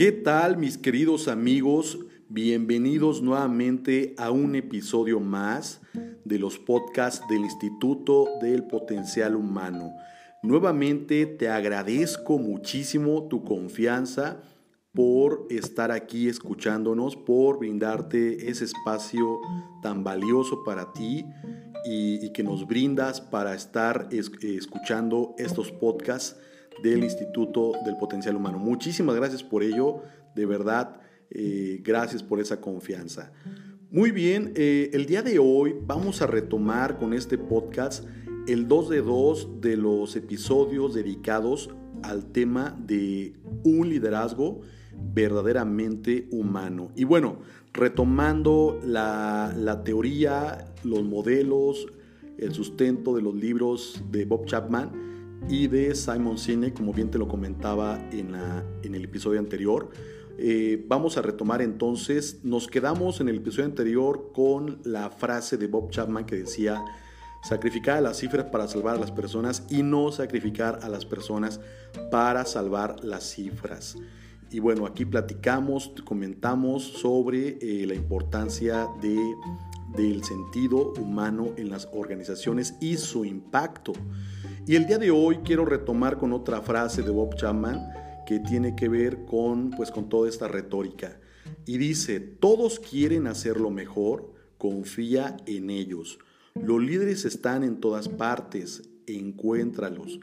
¿Qué tal mis queridos amigos? Bienvenidos nuevamente a un episodio más de los podcasts del Instituto del Potencial Humano. Nuevamente te agradezco muchísimo tu confianza por estar aquí escuchándonos, por brindarte ese espacio tan valioso para ti y, que nos brindas para estar escuchando estos podcasts del Instituto del Potencial Humano. Muchísimas gracias por ello, de verdad, eh, gracias por esa confianza. Muy bien, eh, el día de hoy vamos a retomar con este podcast el 2 de 2 de los episodios dedicados al tema de un liderazgo verdaderamente humano. Y bueno, retomando la, la teoría, los modelos, el sustento de los libros de Bob Chapman, y de Simon Sinek, como bien te lo comentaba en, en el episodio anterior. Eh, vamos a retomar entonces, nos quedamos en el episodio anterior con la frase de Bob Chapman que decía, sacrificar a las cifras para salvar a las personas y no sacrificar a las personas para salvar las cifras. Y bueno, aquí platicamos, comentamos sobre eh, la importancia de, del sentido humano en las organizaciones y su impacto. Y el día de hoy quiero retomar con otra frase de Bob Chapman que tiene que ver con, pues, con toda esta retórica. Y dice, todos quieren hacerlo mejor, confía en ellos. Los líderes están en todas partes, encuéntralos.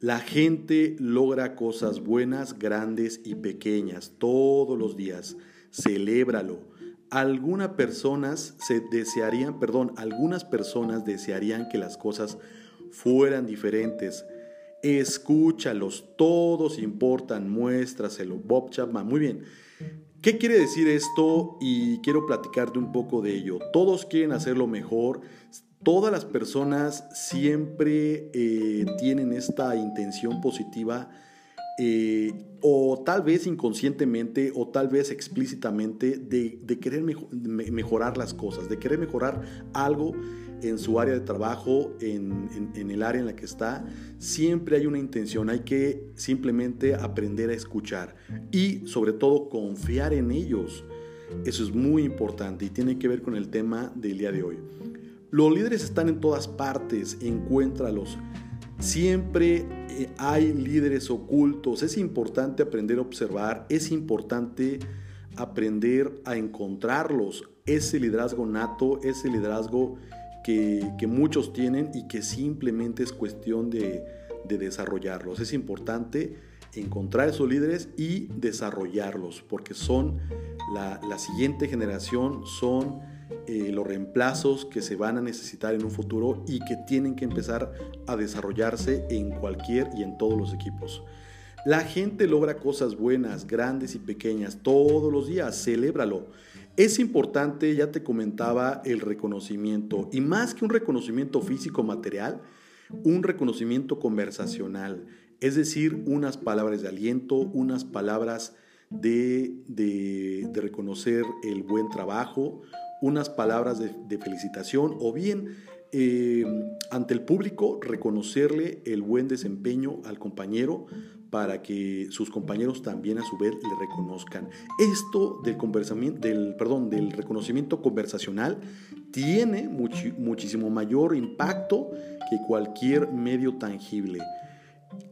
La gente logra cosas buenas, grandes y pequeñas todos los días. Celébralo. Algunas personas se desearían, perdón, algunas personas desearían que las cosas fueran diferentes. Escúchalos, todos importan, muéstraselo. Bob Chapman, muy bien. ¿Qué quiere decir esto? Y quiero platicarte un poco de ello. Todos quieren hacerlo mejor. Todas las personas siempre eh, tienen esta intención positiva eh, o tal vez inconscientemente o tal vez explícitamente de, querer mejorar las cosas, de querer mejorar algo en su área de trabajo, en, el área en la que está, siempre hay una intención, hay que simplemente aprender a escuchar y sobre todo confiar en ellos. Eso es muy importante y tiene que ver con el tema del día de hoy. Los líderes están en todas partes, encuéntralos. Siempre eh, hay líderes ocultos, es importante aprender a observar, es importante aprender a encontrarlos, ese liderazgo nato, ese liderazgo que, muchos tienen y que simplemente es cuestión de, desarrollarlos. Es importante encontrar esos líderes y desarrollarlos, porque son la, siguiente generación, son eh, los reemplazos que se van a necesitar en un futuro y que tienen que empezar a desarrollarse en cualquier y en todos los equipos. La gente logra cosas buenas, grandes y pequeñas todos los días, celébralo. Es importante, ya te comentaba, el reconocimiento y más que un reconocimiento físico material, un reconocimiento conversacional, es decir, unas palabras de aliento, unas palabras de, reconocer el buen trabajo, unas palabras de, felicitación o bien eh, ante el público reconocerle el buen desempeño al compañero para que sus compañeros también a su vez le reconozcan. Esto del, del, perdón, del reconocimiento conversacional tiene muchísimo mayor impacto que cualquier medio tangible.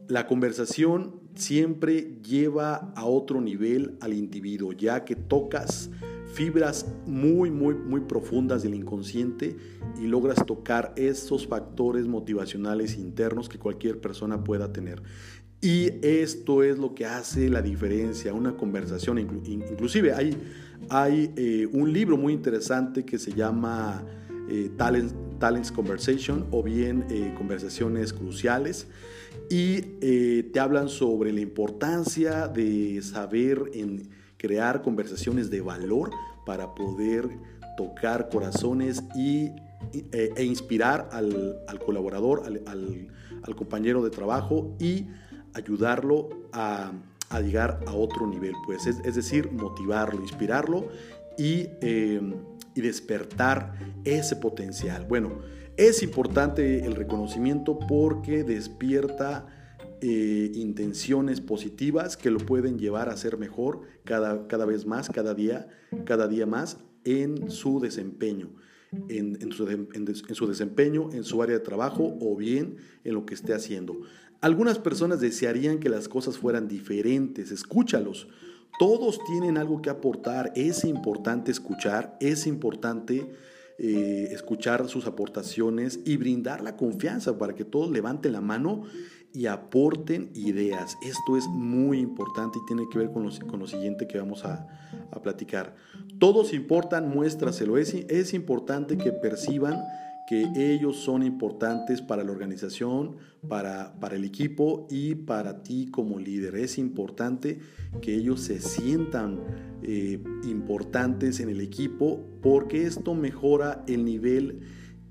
La conversación siempre lleva a otro nivel al individuo, ya que tocas fibras muy, muy, muy profundas del inconsciente y logras tocar esos factores motivacionales internos que cualquier persona pueda tener. Y esto es lo que hace la diferencia, una conversación. Inclusive hay, hay eh, un libro muy interesante que se llama eh, Talents, Conversation o bien eh, Conversaciones Cruciales y te hablan sobre la importancia de saber crear conversaciones de valor para poder tocar corazones y, e, inspirar al, colaborador, al, al compañero de trabajo y ayudarlo a, llegar a otro nivel, pues es, decir, motivarlo, inspirarlo y, em, y despertar ese potencial. Bueno, es importante el reconocimiento porque despierta eh, intenciones positivas que lo pueden llevar a ser mejor cada, cada vez más, cada día, cada día más en su desempeño. En, su, desempeño, en su área de trabajo o bien en lo que esté haciendo. Algunas personas desearían que las cosas fueran diferentes, escúchalos. Todos tienen algo que aportar, es importante escuchar, es importante eh, escuchar sus aportaciones y brindar la confianza para que todos levanten la mano y aporten ideas. Esto es muy importante y tiene que ver con lo, siguiente que vamos a, platicar. Todos importan, muéstraselo. Es, es importante que perciban que ellos son importantes para la organización, para, para el equipo y para ti como líder. Es importante que ellos se sientan eh, importantes en el equipo porque esto mejora el nivel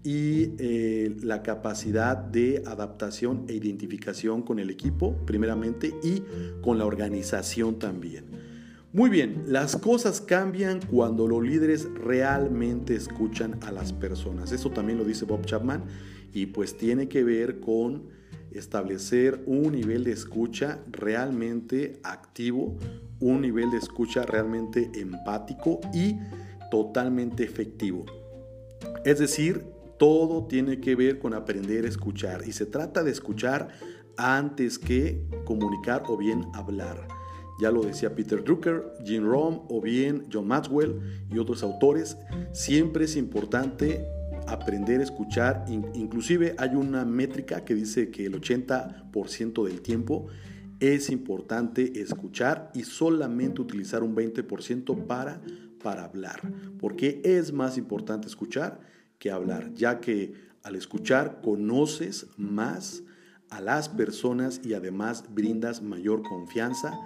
y eh, la capacidad de adaptación e identificación con el equipo, primeramente, y con la organización también. Muy bien, las cosas cambian cuando los líderes realmente escuchan a las personas. Eso también lo dice Bob Chapman y pues tiene que ver con establecer un nivel de escucha realmente activo, un nivel de escucha realmente empático y totalmente efectivo. Es decir, todo tiene que ver con aprender a escuchar y se trata de escuchar antes que comunicar o bien hablar. Ya lo decía Peter Drucker, Jim Rohn o bien John Maxwell y otros autores. Siempre es importante aprender a escuchar. Inclusive hay una métrica que dice que el 80% del tiempo es importante escuchar y solamente utilizar un 20% para, para hablar. Porque es más importante escuchar que hablar, ya que al escuchar conoces más a las personas y además brindas mayor confianza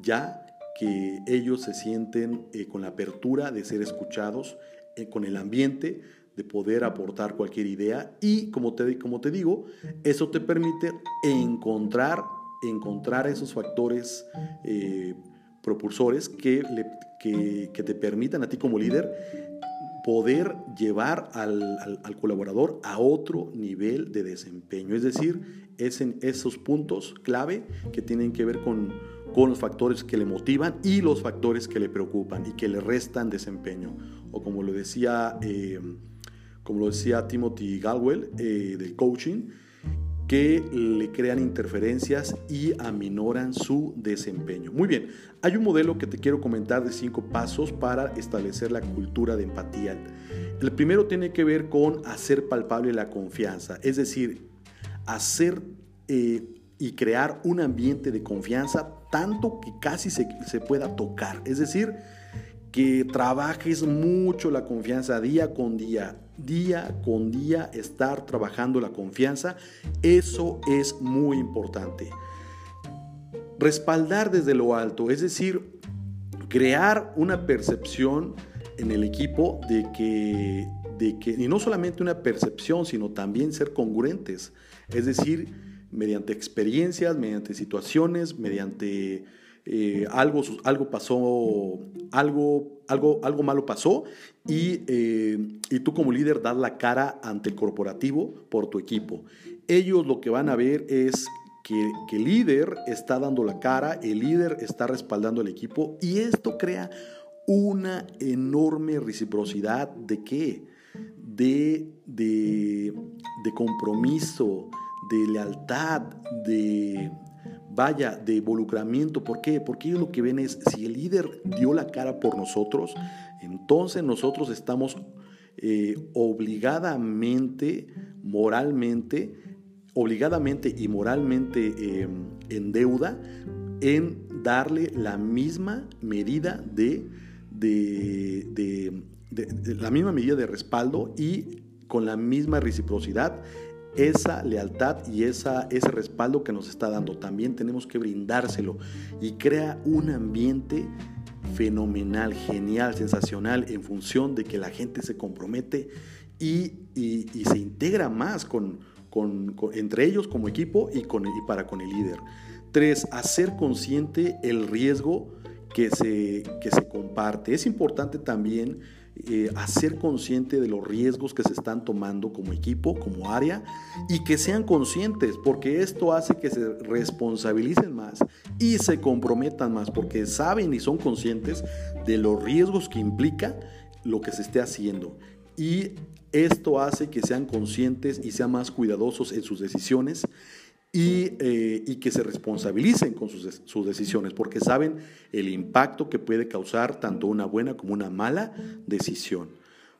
ya que ellos se sienten eh, con la apertura de ser escuchados, eh, con el ambiente de poder aportar cualquier idea y como te, como te digo, eso te permite encontrar, encontrar esos factores eh, propulsores que, que, que, te permitan a ti como líder poder llevar al, al, colaborador a otro nivel de desempeño. Es decir, es en esos puntos clave que tienen que ver con, con los factores que le motivan y los factores que le preocupan y que le restan desempeño. O como lo decía, eh, como lo decía Timothy Galwell eh, del coaching, que le crean interferencias y aminoran su desempeño. Muy bien, hay un modelo que te quiero comentar de cinco pasos para establecer la cultura de empatía. El primero tiene que ver con hacer palpable la confianza, es decir, hacer eh, y crear un ambiente de confianza tanto que casi se, pueda tocar. Es decir, que trabajes mucho la confianza día con día, día con día, estar trabajando la confianza, eso es muy importante. Respaldar desde lo alto, es decir, crear una percepción en el equipo de que, de que, y no solamente una percepción, sino también ser congruentes, es decir, mediante experiencias, mediante situaciones, mediante eh, algo, algo pasó, algo, algo, algo malo pasó y, eh, y, tú como líder das la cara ante el corporativo por tu equipo. Ellos lo que van a ver es que, el líder está dando la cara, el líder está respaldando al equipo y esto crea una enorme reciprocidad de qué? De, de, de compromiso, de lealtad, de, vaya, de involucramiento. ¿Por qué? Porque ellos lo que ven es, si el líder dio la cara por nosotros, entonces nosotros estamos eh, obligadamente, moralmente, obligadamente y moralmente eh, en deuda en darle la misma medida de, la misma medida de respaldo y con la misma reciprocidad esa lealtad y esa, ese respaldo que nos está dando. También tenemos que brindárselo y crea un ambiente fenomenal, genial, sensacional en función de que la gente se compromete y, se integra más con, entre ellos como equipo y, con, y para con el líder. Tres, hacer consciente el riesgo que se, que se comparte. Es importante también eh, a ser consciente de los riesgos que se están tomando como equipo, como área, y que sean conscientes, porque esto hace que se responsabilicen más y se comprometan más, porque saben y son conscientes de los riesgos que implica lo que se esté haciendo. Y esto hace que sean conscientes y sean más cuidadosos en sus decisiones eh, y, que se responsabilicen con sus, decisiones, porque saben el impacto que puede causar tanto una buena como una mala decisión.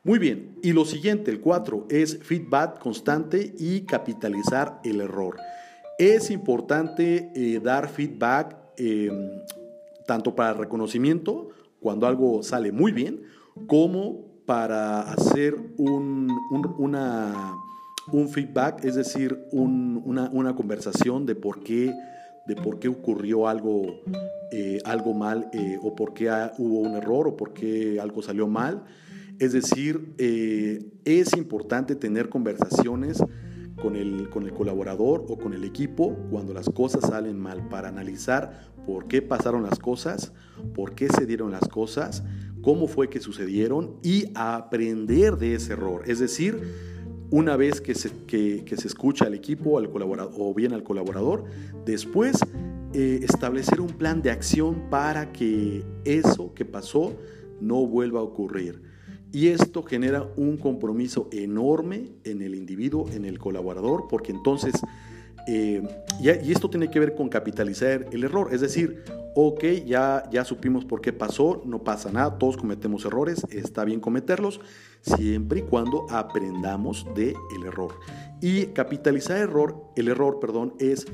Muy bien, y lo siguiente, el 4, es feedback constante y capitalizar el error. Es importante eh, dar feedback em, tanto para reconocimiento, cuando algo sale muy bien, como para hacer un, una un feedback, es decir, una, conversación de por qué, de por qué ocurrió algo, eh, algo mal eh, o por qué hubo un error o por qué algo salió mal. Es decir, eh, es importante tener conversaciones con el, con el colaborador o con el equipo cuando las cosas salen mal para analizar por qué pasaron las cosas, por qué se dieron las cosas, cómo fue que sucedieron y aprender de ese error. Es decir, una vez que se, se escucha al equipo al colaborador, o bien al colaborador, después eh, establecer un plan de acción para que eso que pasó no vuelva a ocurrir. Y esto genera un compromiso enorme en el individuo, en el colaborador, porque entonces, eh, y, esto tiene que ver con capitalizar el error, es decir, ok, ya, ya supimos por qué pasó, no pasa nada, todos cometemos errores, está bien cometerlos, siempre y cuando aprendamos del el error. Y capitalizar error, el error, perdón, es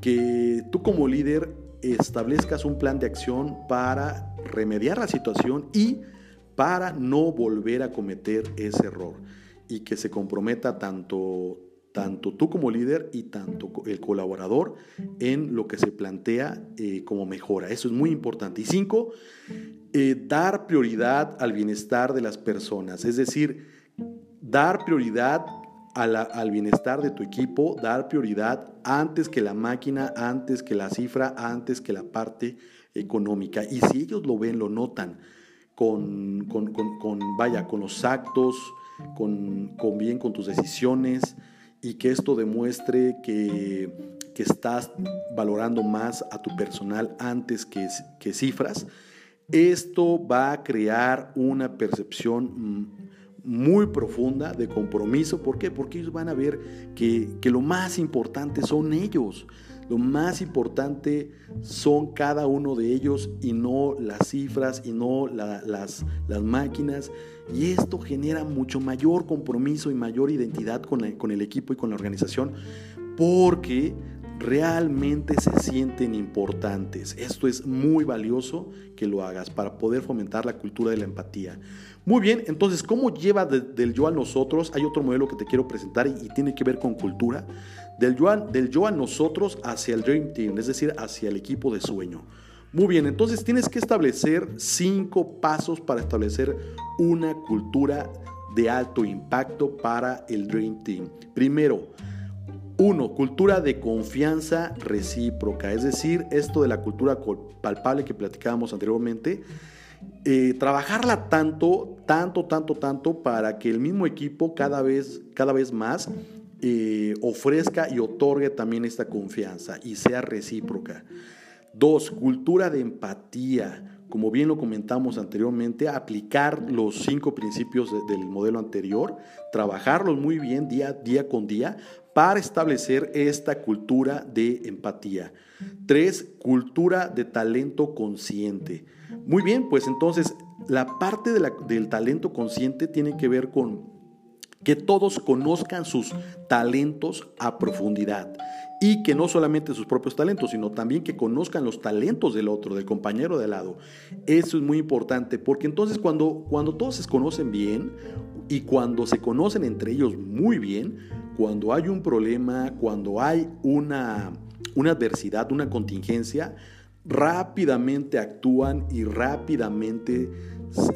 que tú como líder establezcas un plan de acción para remediar la situación y para no volver a cometer ese error y que se comprometa tanto tanto tú como líder y tanto el colaborador en lo que se plantea eh, como mejora. Eso es muy importante. Y cinco, eh, dar prioridad al bienestar de las personas, es decir, dar prioridad al bienestar de tu equipo, dar prioridad antes que la máquina, antes que la cifra, antes que la parte económica. Y si ellos lo ven, lo notan con, vaya, con los actos, con, con bien con tus decisiones, y que esto demuestre que, que estás valorando más a tu personal antes que, que, cifras, esto va a crear una percepción muy profunda de compromiso. ¿Por qué? Porque ellos van a ver que, que lo más importante son ellos. Lo más importante son cada uno de ellos y no las cifras y no las, máquinas. Y esto genera mucho mayor compromiso y mayor identidad con, con el equipo y con la organización porque realmente se sienten importantes. Esto es muy valioso que lo hagas para poder fomentar la cultura de la empatía. Muy bien, entonces, ¿cómo lleva del yo a nosotros? Hay otro modelo que te quiero presentar y, tiene que ver con cultura. Del yo, a, nosotros hacia el Dream Team, es decir, hacia el equipo de sueño. Muy bien, entonces tienes que establecer cinco pasos para establecer una cultura de alto impacto para el Dream Team. Primero, uno, cultura de confianza recíproca, es decir, esto de la cultura palpable que platicábamos anteriormente, eh, trabajarla tanto, tanto, tanto, tanto para que el mismo equipo cada vez, cada vez más eh, ofrezca y otorgue también esta confianza y sea recíproca. Dos, cultura de empatía. Como bien lo comentamos anteriormente, aplicar los cinco principios del modelo anterior, trabajarlos muy bien día, día con día para establecer esta cultura de empatía. Tres, cultura de talento consciente. Muy bien, pues entonces la parte del talento consciente tiene que ver con que todos conozcan sus talentos a profundidad y que no solamente sus propios talentos, sino también que conozcan los talentos del otro, del compañero de lado. Eso es muy importante, porque entonces cuando, cuando todos se conocen bien y cuando se conocen entre ellos muy bien, cuando hay un problema, cuando hay una, una adversidad, una contingencia, rápidamente actúan y rápidamente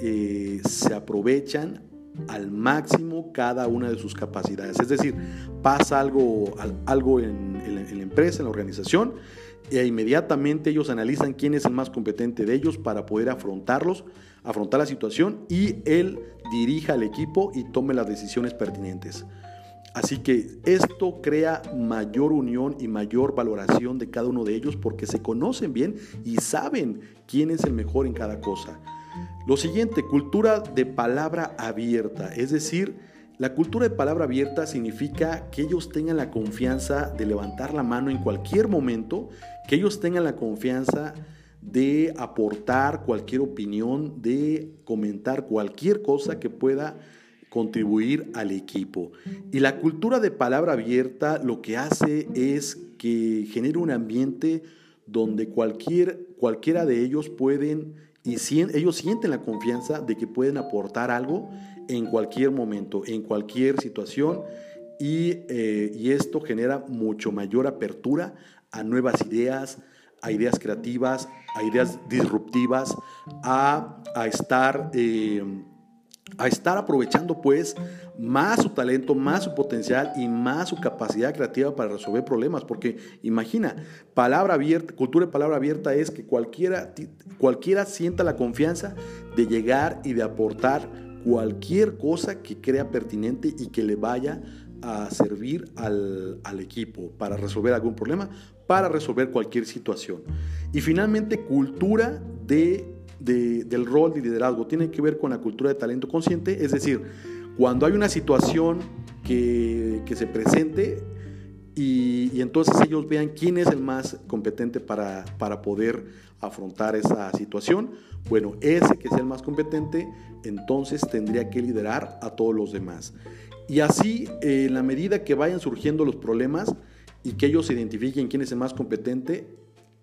eh, se aprovechan al máximo cada una de sus capacidades. Es decir, pasa algo, algo en, la empresa, en la organización, e inmediatamente ellos analizan quién es el más competente de ellos para poder afrontarlos, afrontar la situación y él dirija al equipo y tome las decisiones pertinentes. Así que esto crea mayor unión y mayor valoración de cada uno de ellos porque se conocen bien y saben quién es el mejor en cada cosa. Lo siguiente, cultura de palabra abierta, es decir, la cultura de palabra abierta significa que ellos tengan la confianza de levantar la mano en cualquier momento, que ellos tengan la confianza de aportar cualquier opinión, de comentar cualquier cosa que pueda contribuir al equipo. Y la cultura de palabra abierta lo que hace es que genere un ambiente donde cualquier, cualquiera de ellos pueden y ellos sienten la confianza de que pueden aportar algo en cualquier momento, en cualquier situación y, eh, esto genera mucho mayor apertura a nuevas ideas, a ideas creativas, a ideas disruptivas, a, estar... Eh, a estar aprovechando pues más su talento, más su potencial y más su capacidad creativa para resolver problemas. Porque imagina, palabra abierta, cultura de palabra abierta es que cualquiera, cualquiera sienta la confianza de llegar y de aportar cualquier cosa que crea pertinente y que le vaya a servir al, al equipo para resolver algún problema, para resolver cualquier situación. Y finalmente, cultura de del rol de liderazgo tiene que ver con la cultura de talento consciente, es decir, cuando hay una situación que, se presente y, entonces ellos vean quién es el más competente para, para poder afrontar esa situación, bueno, ese que es el más competente, entonces tendría que liderar a todos los demás. Y así, en la medida que vayan surgiendo los problemas y que ellos identifiquen quién es el más competente,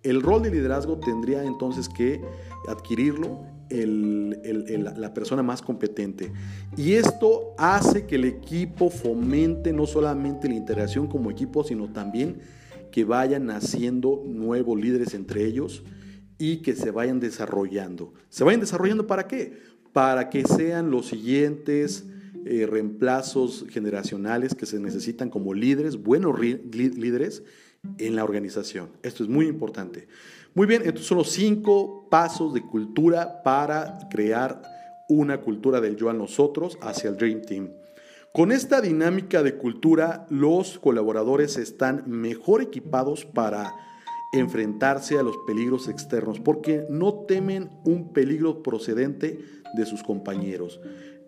el rol de liderazgo tendría entonces que adquirirlo la persona más competente. Y esto hace que el equipo fomente no solamente la interacción como equipo, sino también que vayan naciendo nuevos líderes entre ellos y que se vayan desarrollando. ¿Se vayan desarrollando para qué? Para que sean los siguientes eh, reemplazos generacionales que se necesitan como líderes, buenos líderes en la organización. Esto es muy importante. Muy bien, estos son los cinco pasos de cultura para crear una cultura del yo a nosotros hacia el Dream Team. Con esta dinámica de cultura, los colaboradores están mejor equipados para enfrentarse a los peligros externos, porque no temen un peligro procedente de sus compañeros.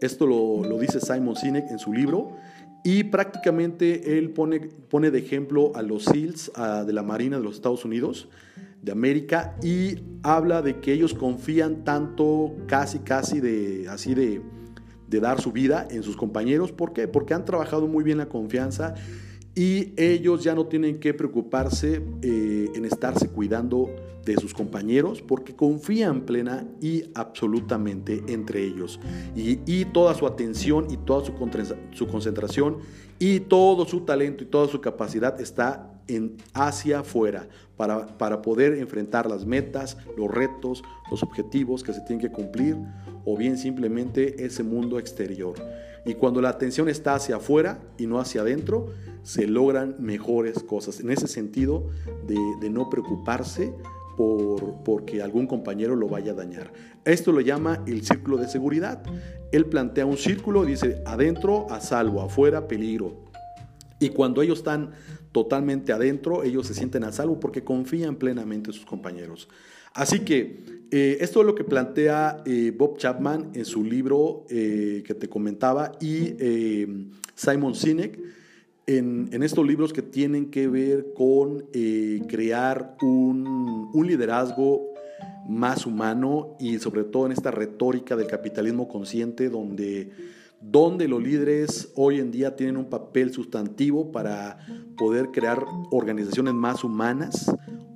Esto lo, lo dice Simon Sinek en su libro y prácticamente él pone, pone de ejemplo a los SEALs de la Marina de los Estados Unidos, de América, y habla de que ellos confían tanto, casi, casi de, así de, de dar su vida en sus compañeros. ¿Por qué? Porque han trabajado muy bien la confianza y ellos ya no tienen que preocuparse eh, en estarse cuidando de sus compañeros porque confían plena y absolutamente entre ellos. Y, toda su atención y toda su, su, concentración y todo su talento y toda su capacidad está en hacia afuera para, para poder enfrentar las metas, los retos, los objetivos que se tienen que cumplir o bien simplemente ese mundo exterior. Y cuando la atención está hacia afuera y no hacia adentro, se logran mejores cosas. En ese sentido de, no preocuparse por porque algún compañero lo vaya a dañar. Esto lo llama el círculo de seguridad. Él plantea un círculo, dice adentro a salvo, afuera peligro. Y cuando ellos están totalmente adentro, ellos se sienten a salvo porque confían plenamente en sus compañeros. Así que eh, esto es lo que plantea eh, Bob Chapman en su libro eh, que te comentaba y Simon Sinek en, estos libros que tienen que ver con crear un, un, liderazgo más humano y sobre todo en esta retórica del capitalismo consciente donde, donde los líderes hoy en día tienen un papel sustantivo para poder crear organizaciones más humanas,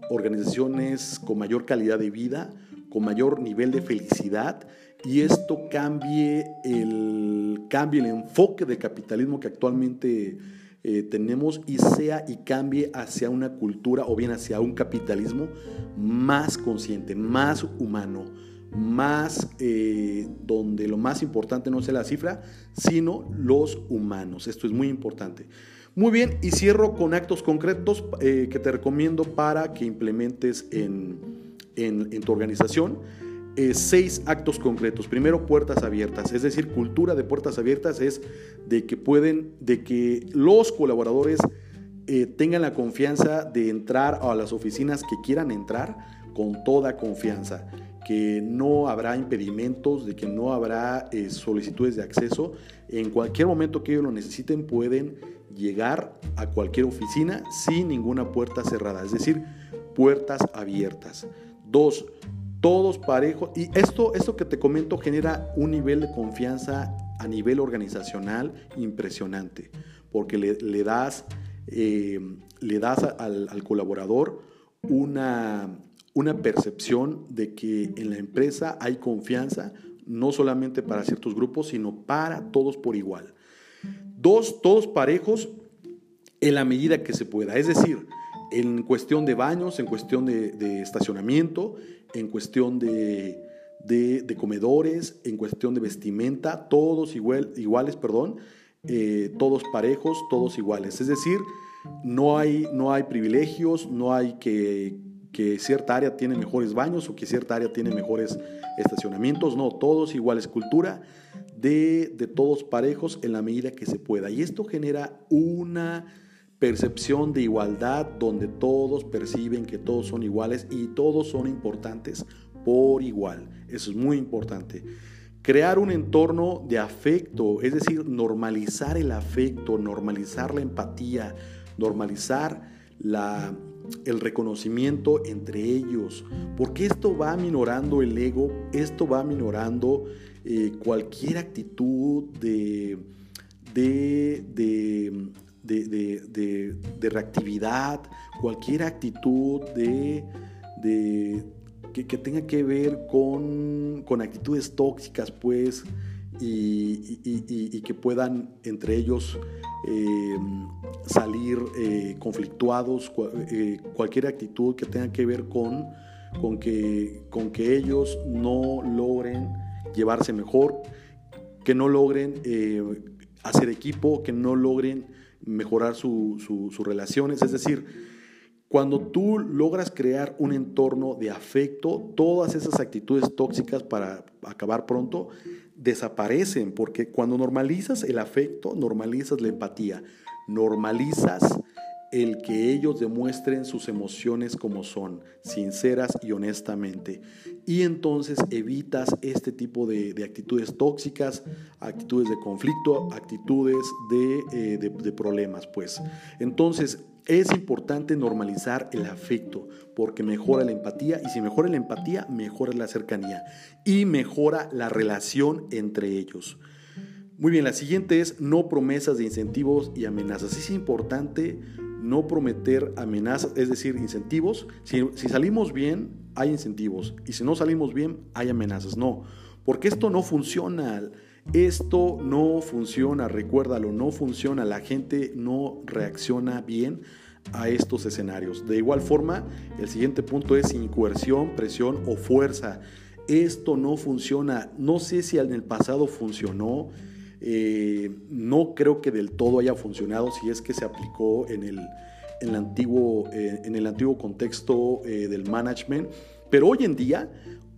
organizaciones con mayor calidad de vida, con mayor nivel de felicidad y esto cambie el, cambie el enfoque del capitalismo que actualmente eh, tenemos y sea y cambie hacia una cultura o bien hacia un capitalismo más consciente, más humano, más, eh, donde lo más importante no es la cifra, sino los humanos. Esto es muy importante. Muy bien, y cierro con actos concretos eh, que te recomiendo para que implementes en, en, tu organización. Eh, seis actos concretos. Primero, puertas abiertas, es decir, cultura de puertas abiertas es de que pueden, de que los colaboradores tengan la confianza de entrar a las oficinas que quieran entrar con toda confianza que no habrá impedimentos, de que no habrá eh, solicitudes de acceso. En cualquier momento que ellos lo necesiten pueden llegar a cualquier oficina sin ninguna puerta cerrada, es decir, puertas abiertas. Dos, todos parejos. Y esto, esto que te comento genera un nivel de confianza a nivel organizacional impresionante, porque le, das, eh, le das al colaborador una una percepción de que en la empresa hay confianza, no solamente para ciertos grupos, sino para todos por igual. Dos, todos parejos en la medida que se pueda. Es decir, en cuestión de baños, en cuestión de, estacionamiento, en cuestión de, comedores, en cuestión de vestimenta, todos igual, iguales, perdón, eh, todos parejos, todos iguales. Es decir, no hay, no hay privilegios, no hay que, que cierta área tiene mejores baños o que cierta área tiene mejores estacionamientos. No, todos iguales. Cultura de, todos parejos en la medida que se pueda. Y esto genera una percepción de igualdad donde todos perciben que todos son iguales y todos son importantes por igual. Eso es muy importante. Crear un entorno de afecto, es decir, normalizar el afecto, normalizar la empatía, normalizar la, el reconocimiento entre ellos, porque esto va minorando el ego, esto va minorando eh, cualquier actitud de, de, de, reactividad, cualquier actitud de, que, tenga que ver con, con actitudes tóxicas, pues, y, que puedan entre ellos eh, salir eh, conflictuados, cualquier actitud que tenga que ver con, con, que, con que ellos no logren llevarse mejor, que no logren hacer equipo, que no logren mejorar sus relaciones, es decir, cuando tú logras crear un entorno de afecto, todas esas actitudes tóxicas para acabar pronto desaparecen, porque cuando normalizas el afecto, normalizas la empatía, normalizas el que ellos demuestren sus emociones como son, sinceras y honestamente. Y entonces evitas este tipo de, actitudes tóxicas, actitudes de conflicto, actitudes de, eh, de problemas, pues. Entonces, es importante normalizar el afecto porque mejora la empatía y si mejora la empatía, mejora la cercanía y mejora la relación entre ellos. Muy bien, la siguiente es no promesas de incentivos y amenazas. Es importante no prometer amenazas, es decir, incentivos. Si, salimos bien, hay incentivos y si no salimos bien, hay amenazas. No, porque esto no funciona. Esto no funciona, recuérdalo, no funciona, la gente no reacciona bien a estos escenarios. De igual forma, el siguiente punto es sin coerción, presión o fuerza. Esto no funciona. No sé si en el pasado funcionó. Eh, no creo que del todo haya funcionado si es que se aplicó en el, en el, antiguo, eh, en el antiguo contexto eh, del management. Pero hoy en día,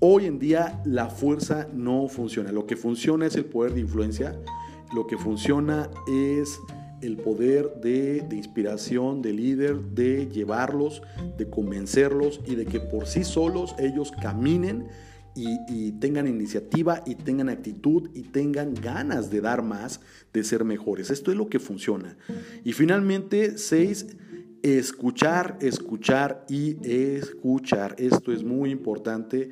Hoy en día la fuerza no funciona. Lo que funciona es el poder de influencia. Lo que funciona es el poder de, inspiración, de líder, de llevarlos, de convencerlos y de que por sí solos ellos caminen y, tengan iniciativa y tengan actitud y tengan ganas de dar más, de ser mejores. Esto es lo que funciona. Y finalmente, seis, Escuchar, escuchar y escuchar. Esto es muy importante.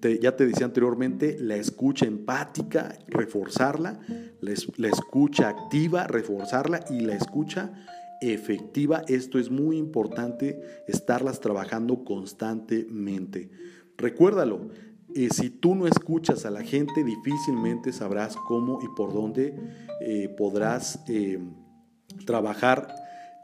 ya te decía anteriormente, la escucha empática, reforzarla, la, escucha activa, reforzarla y la escucha efectiva. Esto es muy importante, estarlas trabajando constantemente. Recuérdalo, eh, si tú no escuchas a la gente, difícilmente sabrás cómo y por dónde eh, podrás eh, trabajar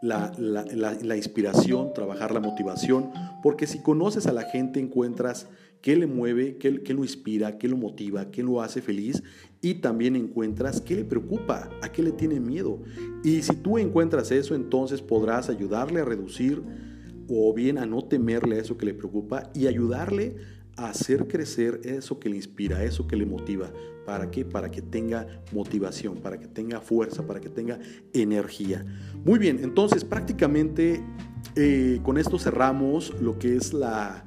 la, la, inspiración, trabajar la motivación, porque si conoces a la gente encuentras qué le mueve, qué, qué, lo inspira, qué lo motiva, qué lo hace feliz y también encuentras qué le preocupa, a qué le tiene miedo. Y si tú encuentras eso, entonces podrás ayudarle a reducir o bien a no temerle a eso que le preocupa y ayudarle hacer crecer eso que le inspira, eso que le motiva. ¿Para qué? Para que tenga motivación, para que tenga fuerza, para que tenga energía. Muy bien, entonces prácticamente eh, con esto cerramos lo que es la,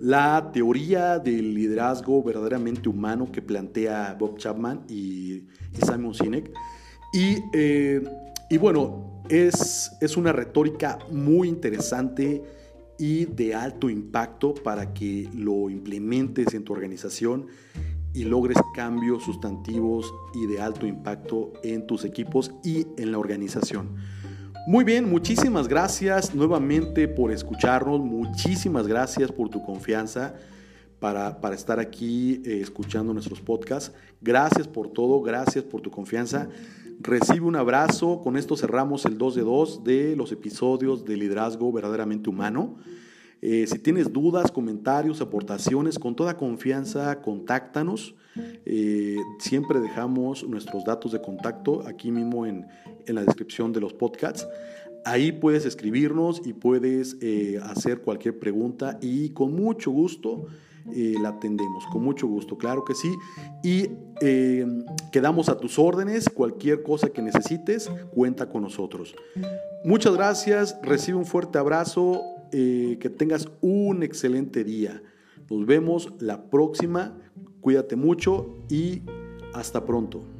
la teoría del liderazgo verdaderamente humano que plantea Bob Chapman y, Simon Sinek. Y, eh, y bueno, es, es una retórica muy interesante y de alto impacto para que lo implementes en tu organización y logres cambios sustantivos y de alto impacto en tus equipos y en la organización. Muy bien, muchísimas gracias nuevamente por escucharnos, muchísimas gracias por tu confianza para, estar aquí eh, escuchando nuestros podcasts. Gracias por todo, gracias por tu confianza. Recibe un abrazo, con esto cerramos el 2 de 2 de los episodios de liderazgo verdaderamente humano. Eh, si tienes dudas, comentarios, aportaciones, con toda confianza, contáctanos. Eh, siempre dejamos nuestros datos de contacto aquí mismo en, la descripción de los podcasts. Ahí puedes escribirnos y puedes eh, hacer cualquier pregunta y con mucho gusto la atendemos, con mucho gusto, claro que sí. Y quedamos a tus órdenes, cualquier cosa que necesites, cuenta con nosotros. Muchas gracias, recibe un fuerte abrazo, eh, que tengas un excelente día. Nos vemos la próxima. Cuídate mucho y hasta pronto.